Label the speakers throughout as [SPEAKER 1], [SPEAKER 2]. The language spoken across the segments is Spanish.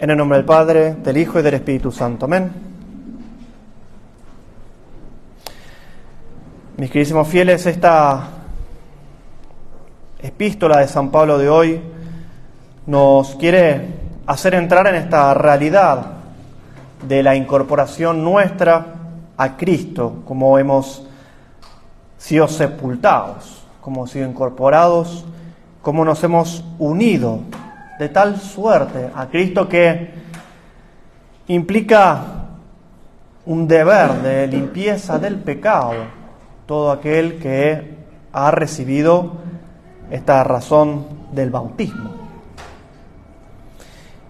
[SPEAKER 1] En el nombre del Padre, del Hijo y del Espíritu Santo. Amén. Mis queridísimos fieles, esta epístola de San Pablo de hoy nos quiere hacer entrar en esta realidad de la incorporación nuestra a Cristo, como hemos sido sepultados, como hemos sido incorporados, como nos hemos unido de tal suerte a Cristo que implica un deber de limpieza del pecado, todo aquel que ha recibido esta razón del bautismo.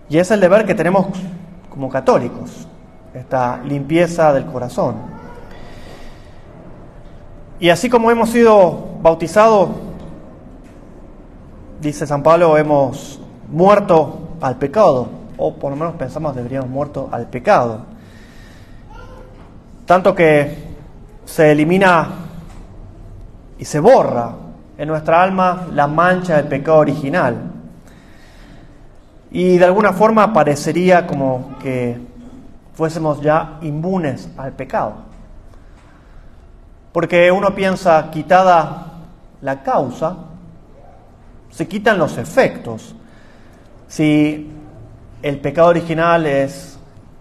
[SPEAKER 1] Y es el deber que tenemos como católicos, esta limpieza del corazón. Y así como hemos sido bautizados, dice San Pablo, hemos muerto al pecado, o por lo menos pensamos deberíamos muerto al pecado. Tanto que se elimina y se borra en nuestra alma la mancha del pecado original. Y de alguna forma parecería como que fuésemos ya inmunes al pecado. Porque uno piensa, quitada la causa, se quitan los efectos. Si el pecado original es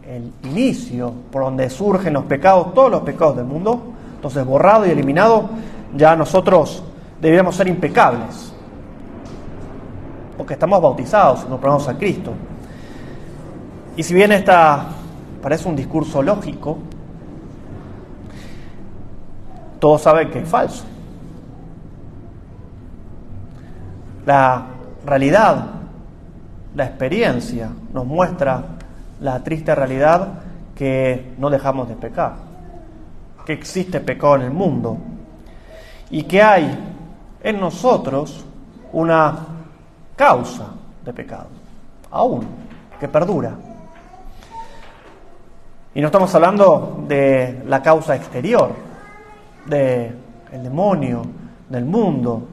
[SPEAKER 1] el inicio por donde surgen los pecados, todos los pecados del mundo, entonces borrado y eliminado, ya nosotros deberíamos ser impecables, porque estamos bautizados y nos ponemos a Cristo. Y si bien esta parece un discurso lógico, todos saben que es falso. La realidad la experiencia nos muestra la triste realidad que no dejamos de pecar, que existe pecado en el mundo y que hay en nosotros una causa de pecado, aún, que perdura. Y no estamos hablando de la causa exterior, del el demonio, del mundo.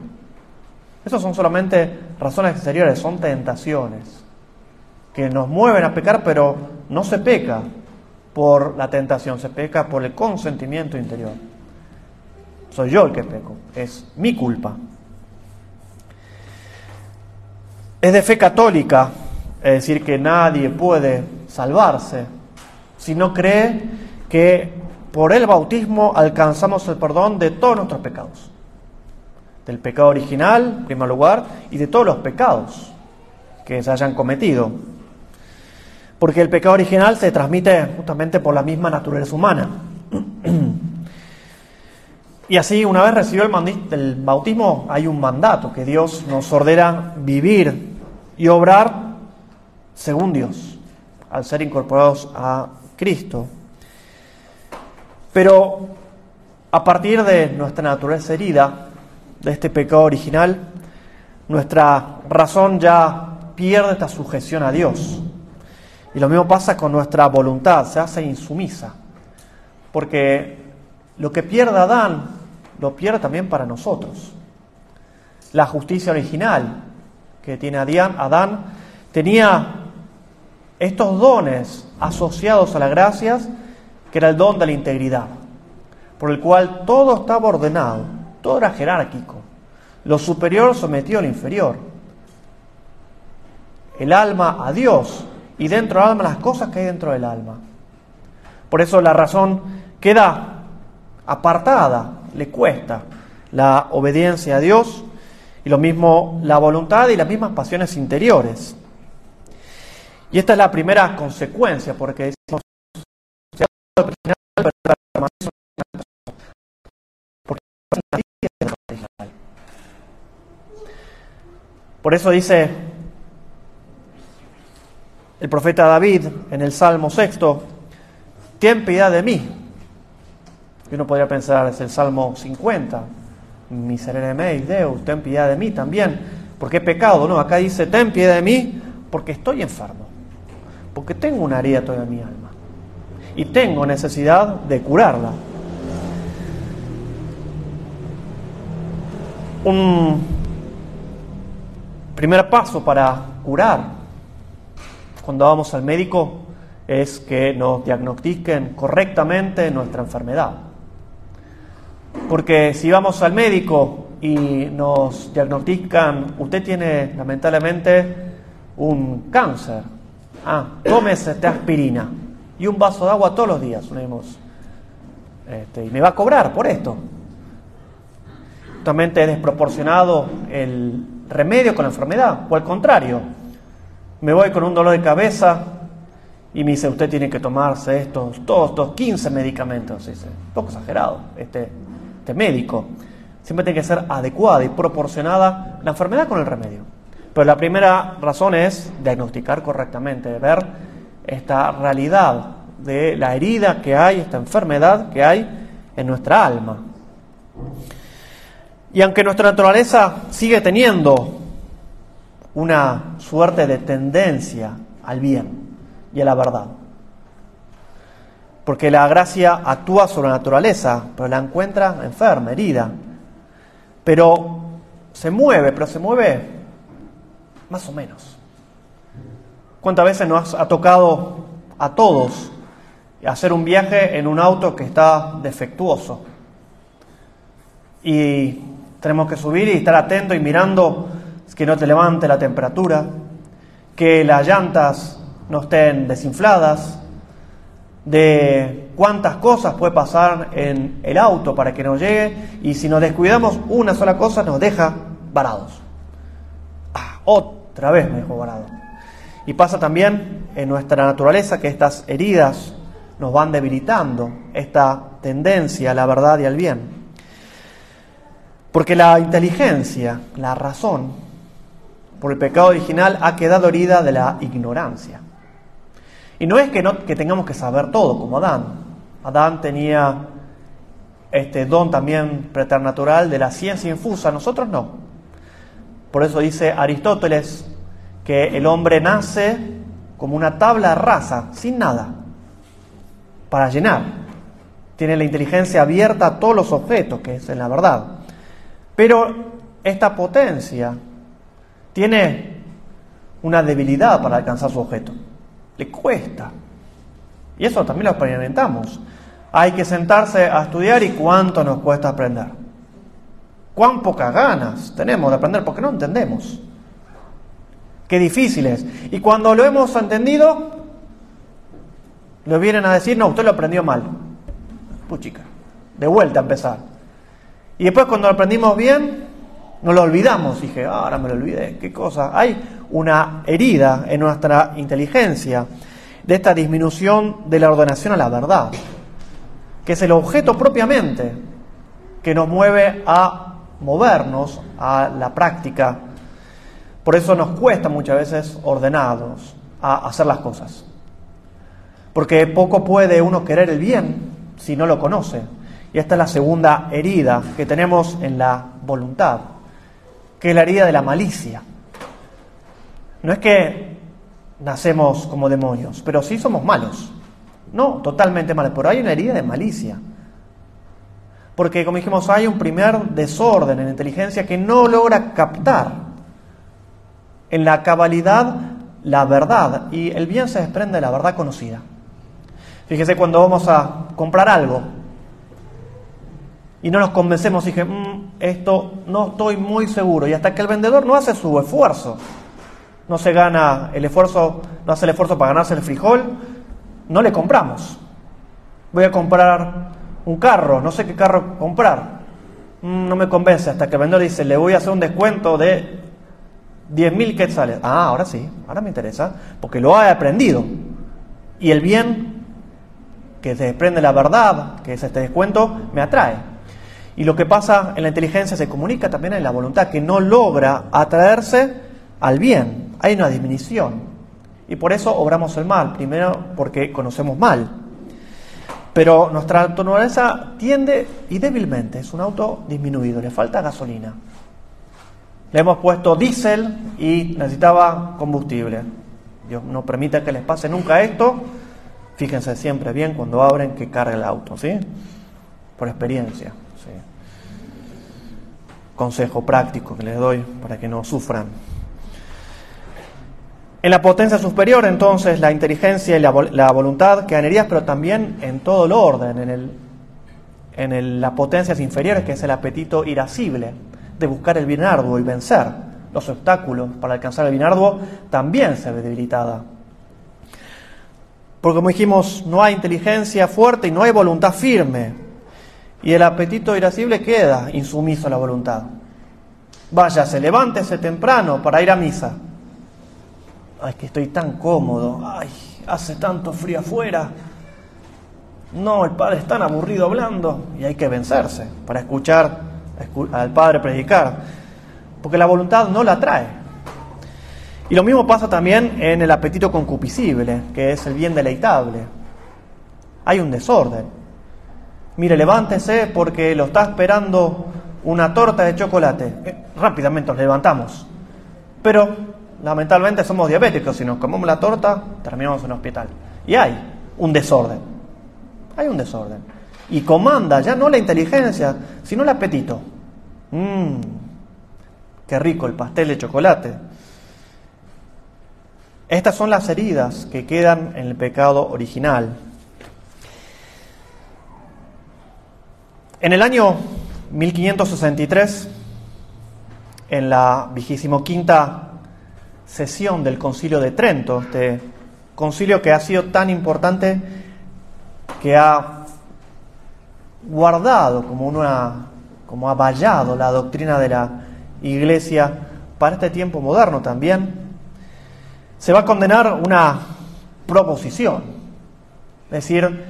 [SPEAKER 1] Esos son solamente razones exteriores, son tentaciones que nos mueven a pecar, pero no se peca por la tentación, se peca por el consentimiento interior. Soy yo el que peco, es mi culpa. Es de fe católica, es decir, que nadie puede salvarse si no cree que por el bautismo alcanzamos el perdón de todos nuestros pecados del pecado original, en primer lugar, y de todos los pecados que se hayan cometido. Porque el pecado original se transmite justamente por la misma naturaleza humana. Y así, una vez recibido el, bautismo, hay un mandato que Dios nos ordena vivir y obrar según Dios, al ser incorporados a Cristo. Pero a partir de nuestra naturaleza herida, de este pecado original, nuestra razón ya pierde esta sujeción a Dios. Y lo mismo pasa con nuestra voluntad, se hace insumisa. Porque lo que pierde Adán, lo pierde también para nosotros. La justicia original que tiene Adán tenía estos dones asociados a las gracias, que era el don de la integridad, por el cual todo estaba ordenado, todo era jerárquico. Lo superior sometió al inferior. El alma a Dios y dentro del alma las cosas que hay dentro del alma. Por eso la razón queda apartada, le cuesta la obediencia a Dios y lo mismo la voluntad y las mismas pasiones interiores. Y esta es la primera consecuencia, porque decimos, Por eso dice el profeta David en el Salmo sexto, ten piedad de mí. Y uno podría pensar, es el Salmo 50, miserere mei, Deus, ten piedad de mí también, porque he pecado, no, acá dice, ten piedad de mí porque estoy enfermo, porque tengo una herida toda mi alma y tengo necesidad de curarla. Un primer paso para curar, cuando vamos al médico es que nos diagnostiquen correctamente nuestra enfermedad. Porque si vamos al médico y nos diagnostican, usted tiene lamentablemente un cáncer, ah, tómese esta aspirina y un vaso de agua todos los días. Este, y me va a cobrar por esto. Totalmente desproporcionado el remedio con la enfermedad, o al contrario, me voy con un dolor de cabeza y me dice, usted tiene que tomarse estos, todos estos 15 medicamentos. Dice, un poco exagerado, este, este médico. Siempre tiene que ser adecuada y proporcionada la enfermedad con el remedio. Pero la primera razón es diagnosticar correctamente, ver esta realidad de la herida que hay, esta enfermedad que hay en nuestra alma. Y aunque nuestra naturaleza sigue teniendo una suerte de tendencia al bien y a la verdad, porque la gracia actúa sobre la naturaleza, pero la encuentra enferma, herida, pero se mueve, pero se mueve más o menos. ¿Cuántas veces nos ha tocado a todos hacer un viaje en un auto que está defectuoso? Y tenemos que subir y estar atentos y mirando que no te levante la temperatura, que las llantas no estén desinfladas, de cuántas cosas puede pasar en el auto para que nos llegue y si nos descuidamos una sola cosa nos deja varados. Ah, otra vez me dejó varado. Y pasa también en nuestra naturaleza que estas heridas nos van debilitando esta tendencia a la verdad y al bien. Porque la inteligencia, la razón, por el pecado original ha quedado herida de la ignorancia. Y no es que, no, que tengamos que saber todo, como Adán. Adán tenía este don también preternatural de la ciencia infusa, nosotros no. Por eso dice Aristóteles que el hombre nace como una tabla rasa, sin nada, para llenar. Tiene la inteligencia abierta a todos los objetos, que es en la verdad. Pero esta potencia tiene una debilidad para alcanzar su objeto. Le cuesta. Y eso también lo experimentamos. Hay que sentarse a estudiar y cuánto nos cuesta aprender. Cuán pocas ganas tenemos de aprender porque no entendemos. Qué difícil es. Y cuando lo hemos entendido, le vienen a decir, no, usted lo aprendió mal. Puchica, de vuelta a empezar. Y después cuando aprendimos bien, no lo olvidamos. dije, ah, ahora me lo olvidé, qué cosa. Hay una herida en nuestra inteligencia de esta disminución de la ordenación a la verdad, que es el objeto propiamente que nos mueve a movernos a la práctica. Por eso nos cuesta muchas veces ordenados a hacer las cosas. Porque poco puede uno querer el bien si no lo conoce. Y esta es la segunda herida que tenemos en la voluntad, que es la herida de la malicia. No es que nacemos como demonios, pero sí somos malos. No, totalmente malos, pero hay una herida de malicia. Porque, como dijimos, hay un primer desorden en la inteligencia que no logra captar en la cabalidad la verdad. Y el bien se desprende de la verdad conocida. Fíjese cuando vamos a comprar algo, y no nos convencemos, dije, mm, esto no estoy muy seguro. Y hasta que el vendedor no hace su esfuerzo, no se gana el esfuerzo, no hace el esfuerzo para ganarse el frijol, no le compramos. Voy a comprar un carro, no sé qué carro comprar. Mm, no me convence hasta que el vendedor dice, le voy a hacer un descuento de 10.000 quetzales. Ah, ahora sí, ahora me interesa, porque lo he aprendido. Y el bien que se desprende la verdad, que es este descuento, me atrae. Y lo que pasa en la inteligencia se comunica también en la voluntad, que no logra atraerse al bien. Hay una disminución. Y por eso obramos el mal. Primero porque conocemos mal. Pero nuestra naturaleza tiende y débilmente, es un auto disminuido, le falta gasolina. Le hemos puesto diésel y necesitaba combustible. Dios no permite que les pase nunca esto. Fíjense siempre bien cuando abren que cargue el auto, ¿sí? Por experiencia consejo práctico que les doy para que no sufran. En la potencia superior, entonces, la inteligencia y la, voluntad quedan heridas, pero también en todo el orden, en, el, en las potencias inferiores, que es el apetito irascible de buscar el bien arduo y vencer los obstáculos para alcanzar el bien arduo, también se ve debilitada. Porque como dijimos, no hay inteligencia fuerte y no hay voluntad firme. Y el apetito irascible queda insumiso a la voluntad. Váyase, levántese temprano para ir a misa. Ay, que estoy tan cómodo. Ay, hace tanto frío afuera. No, el padre es tan aburrido hablando y hay que vencerse para escuchar al padre predicar. Porque la voluntad no la trae. Y lo mismo pasa también en el apetito concupiscible, que es el bien deleitable. Hay un desorden. Mire, levántese porque lo está esperando una torta de chocolate. Eh, rápidamente nos levantamos. Pero lamentablemente somos diabéticos. Si nos comemos la torta, terminamos en el hospital. Y hay un desorden. Hay un desorden. Y comanda ya no la inteligencia, sino el apetito. Mmm, qué rico el pastel de chocolate. Estas son las heridas que quedan en el pecado original. En el año 1563, en la vigésimo quinta sesión del Concilio de Trento, este concilio que ha sido tan importante que ha guardado como una como ha vallado la doctrina de la Iglesia para este tiempo moderno también se va a condenar una proposición, es decir,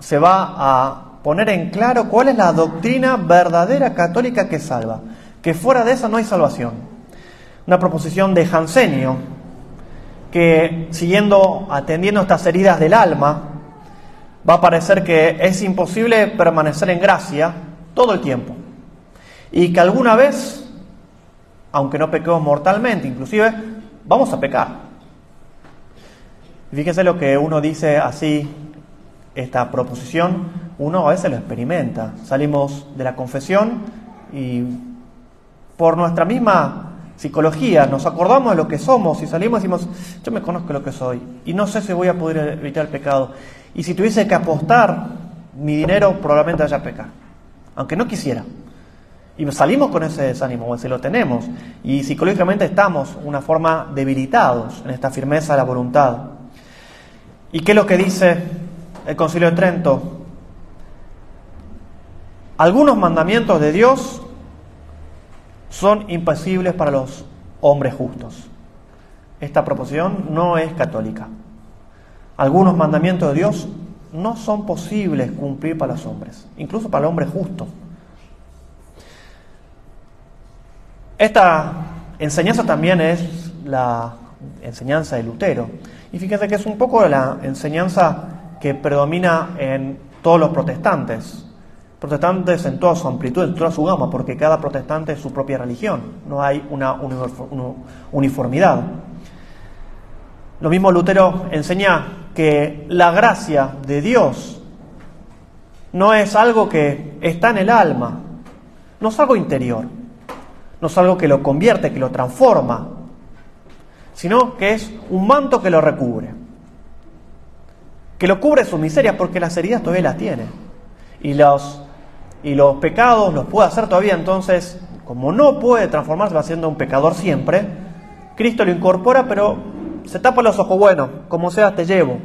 [SPEAKER 1] se va a poner en claro cuál es la doctrina verdadera católica que salva, que fuera de esa no hay salvación. Una proposición de Jansenio, que siguiendo, atendiendo estas heridas del alma, va a parecer que es imposible permanecer en gracia todo el tiempo. Y que alguna vez, aunque no pequemos mortalmente, inclusive vamos a pecar. Fíjese lo que uno dice así, esta proposición, uno a veces lo experimenta. Salimos de la confesión y por nuestra misma psicología nos acordamos de lo que somos y salimos y decimos, yo me conozco lo que soy y no sé si voy a poder evitar el pecado. Y si tuviese que apostar mi dinero, probablemente haya pecar, aunque no quisiera. Y salimos con ese desánimo, o si lo tenemos, y psicológicamente estamos una forma debilitados en esta firmeza de la voluntad. ¿Y qué es lo que dice el Concilio de Trento? Algunos mandamientos de Dios son impasibles para los hombres justos. Esta proposición no es católica. Algunos mandamientos de Dios no son posibles cumplir para los hombres, incluso para el hombre justo. Esta enseñanza también es la enseñanza de Lutero. Y fíjense que es un poco la enseñanza que predomina en todos los protestantes. Protestantes en toda su amplitud, en toda su gama, porque cada protestante es su propia religión. No hay una uniformidad. Lo mismo Lutero enseña que la gracia de Dios no es algo que está en el alma, no es algo interior no es algo que lo convierte, que lo transforma, sino que es un manto que lo recubre, que lo cubre sus miserias porque las heridas todavía las tiene. Y los, y los pecados los puede hacer todavía, entonces, como no puede transformarse, va siendo un pecador siempre, Cristo lo incorpora, pero se tapa los ojos, bueno, como sea, te llevo.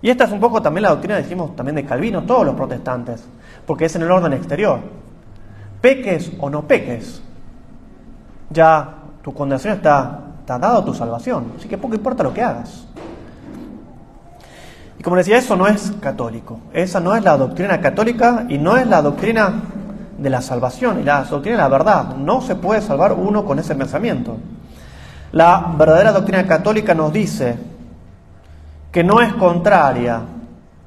[SPEAKER 1] Y esta es un poco también la doctrina, decimos también de Calvino, todos los protestantes, porque es en el orden exterior peques o no peques, ya tu condenación está, está dado tu salvación, así que poco importa lo que hagas. Y como decía, eso no es católico, esa no es la doctrina católica y no es la doctrina de la salvación y la doctrina de la verdad. No se puede salvar uno con ese pensamiento. La verdadera doctrina católica nos dice que no es contraria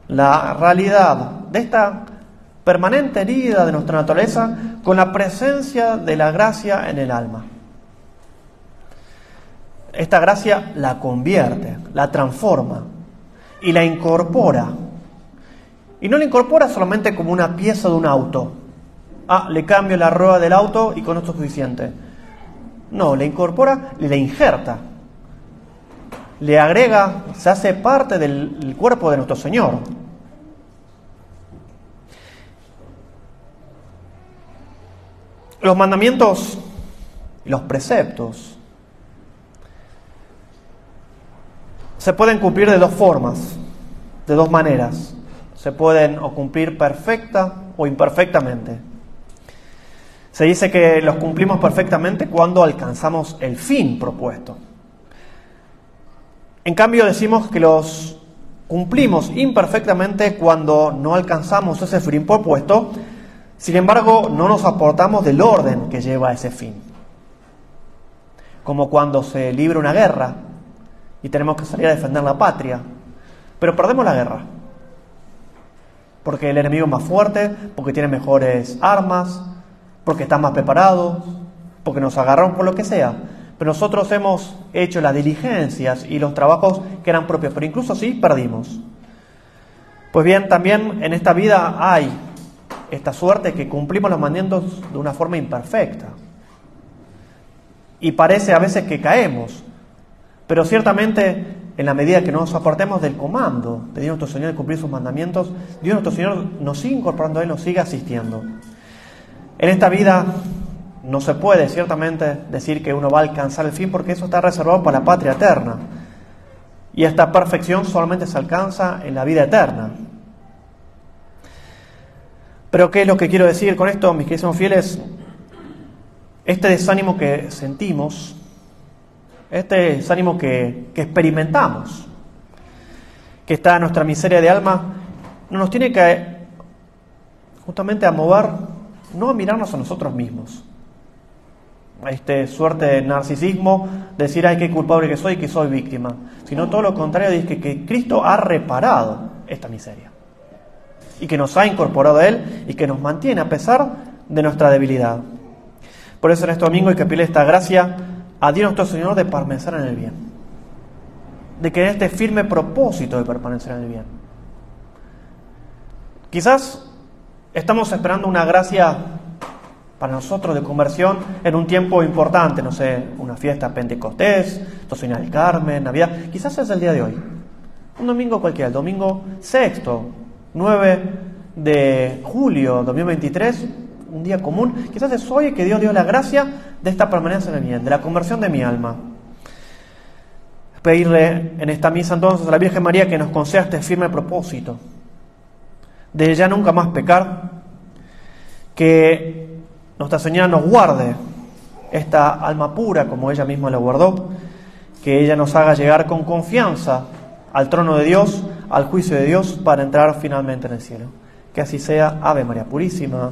[SPEAKER 1] la realidad de esta permanente herida de nuestra naturaleza con la presencia de la gracia en el alma. Esta gracia la convierte, la transforma y la incorpora. Y no la incorpora solamente como una pieza de un auto. Ah, le cambio la rueda del auto y con esto es suficiente. No, le incorpora, le injerta, le agrega, se hace parte del cuerpo de nuestro Señor. Los mandamientos y los preceptos se pueden cumplir de dos formas, de dos maneras. Se pueden o cumplir perfecta o imperfectamente. Se dice que los cumplimos perfectamente cuando alcanzamos el fin propuesto. En cambio decimos que los cumplimos imperfectamente cuando no alcanzamos ese fin propuesto, sin embargo no nos aportamos del orden que lleva a ese fin. Como cuando se libra una guerra y tenemos que salir a defender la patria, pero perdemos la guerra. Porque el enemigo es más fuerte, porque tiene mejores armas, porque está más preparado, porque nos agarraron por lo que sea. Pero nosotros hemos hecho las diligencias y los trabajos que eran propios, pero incluso así perdimos. Pues bien, también en esta vida hay esta suerte que cumplimos los mandamientos de una forma imperfecta. Y parece a veces que caemos, pero ciertamente en la medida que nos aportemos del comando de Dios nuestro Señor de cumplir sus mandamientos, Dios nuestro Señor nos sigue incorporando a Él, nos sigue asistiendo. En esta vida no se puede ciertamente decir que uno va a alcanzar el fin porque eso está reservado para la patria eterna. Y esta perfección solamente se alcanza en la vida eterna. Pero ¿qué es lo que quiero decir con esto, mis queridos fieles? Este desánimo que sentimos este es ánimo que, que experimentamos, que está en nuestra miseria de alma, no nos tiene que justamente a mover, no a mirarnos a nosotros mismos. Este suerte de narcisismo, decir, ay, qué culpable que soy, que soy víctima, sino todo lo contrario, dice que, que Cristo ha reparado esta miseria y que nos ha incorporado a Él y que nos mantiene a pesar de nuestra debilidad. Por eso en este domingo hay que pedirle esta gracia a Dios nuestro Señor de permanecer en el bien. De que en este firme propósito de permanecer en el bien. Quizás estamos esperando una gracia para nosotros de conversión en un tiempo importante, no sé, una fiesta Pentecostés, Tocina del Carmen, Navidad. Quizás es el día de hoy. Un domingo cualquiera, el domingo sexto, 9 de julio 2023, un día común, quizás es hoy que Dios dio la gracia de esta permanencia en el bien, de la conversión de mi alma. Pedirle en esta misa entonces a la Virgen María que nos conceda este firme propósito de ya nunca más pecar, que Nuestra Señora nos guarde esta alma pura como ella misma la guardó, que ella nos haga llegar con confianza al trono de Dios, al juicio de Dios, para entrar finalmente en el cielo. Que así sea, Ave María Purísima.